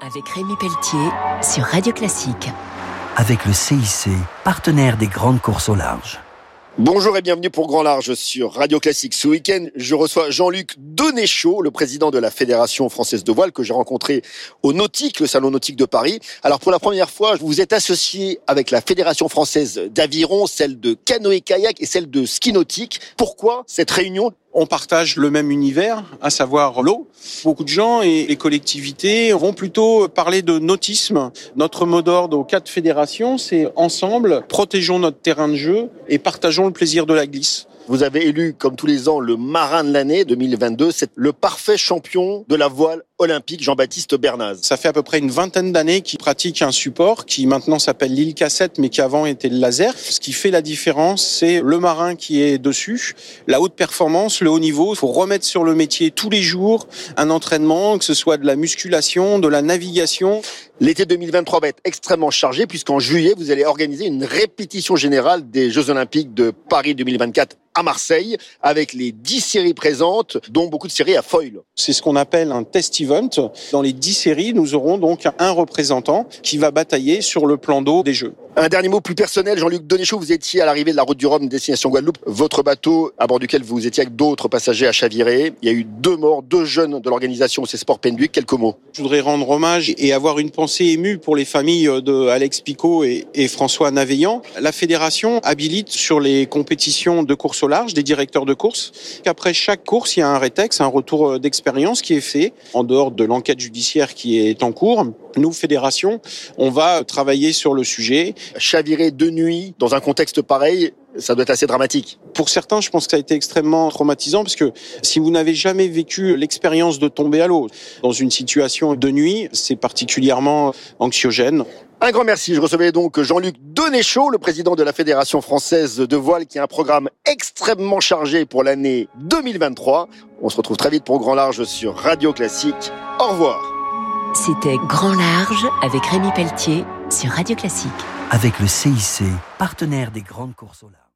avec Rémi Pelletier sur Radio Classique. Avec le CIC, partenaire des grandes courses au large. Bonjour et bienvenue pour Grand Large sur Radio Classique. Ce week-end, je reçois Jean-Luc Donéchaud, le président de la Fédération française de voile que j'ai rencontré au Nautique, le salon nautique de Paris. Alors pour la première fois, vous êtes associé avec la Fédération française d'aviron, celle de canoë-kayak et celle de ski nautique. Pourquoi cette réunion on partage le même univers, à savoir l'eau. Beaucoup de gens et les collectivités vont plutôt parler de nautisme. Notre mot d'ordre aux quatre fédérations, c'est ensemble, protégeons notre terrain de jeu et partageons le plaisir de la glisse. Vous avez élu, comme tous les ans, le marin de l'année 2022. C'est le parfait champion de la voile olympique, Jean-Baptiste Bernaz. Ça fait à peu près une vingtaine d'années qu'il pratique un support qui maintenant s'appelle l'île cassette, mais qui avant était le laser. Ce qui fait la différence, c'est le marin qui est dessus, la haute performance, le haut niveau. Il faut remettre sur le métier tous les jours un entraînement, que ce soit de la musculation, de la navigation. L'été 2023 va être extrêmement chargé puisqu'en juillet, vous allez organiser une répétition générale des Jeux Olympiques de Paris 2024 à Marseille avec les 10 séries présentes, dont beaucoup de séries à foil. C'est ce qu'on appelle un test event. Dans les 10 séries, nous aurons donc un représentant qui va batailler sur le plan d'eau des Jeux. Un dernier mot plus personnel, Jean-Luc Donichou, vous étiez à l'arrivée de la route du Rhum, destination Guadeloupe. Votre bateau, à bord duquel vous étiez avec d'autres passagers, à chaviré. Il y a eu deux morts, deux jeunes de l'organisation C'est Sport Penduic. Quelques mots. Je voudrais rendre hommage et avoir une pensée émue pour les familles de Alex Picot et, François Naveillant. La fédération habilite sur les compétitions de course au large des directeurs de course. Qu'après chaque course, il y a un rétex, un retour d'expérience qui est fait en dehors de l'enquête judiciaire qui est en cours. Nous, fédération, on va travailler sur le sujet chavirer de nuit dans un contexte pareil, ça doit être assez dramatique. Pour certains, je pense que ça a été extrêmement traumatisant parce que si vous n'avez jamais vécu l'expérience de tomber à l'eau dans une situation de nuit, c'est particulièrement anxiogène. Un grand merci. Je recevais donc Jean-Luc Denéchaud, le président de la Fédération française de voile, qui a un programme extrêmement chargé pour l'année 2023. On se retrouve très vite pour Grand Large sur Radio Classique. Au revoir. C'était Grand Large avec Rémi Pelletier sur Radio Classique avec le CIC, partenaire des grandes courses au large.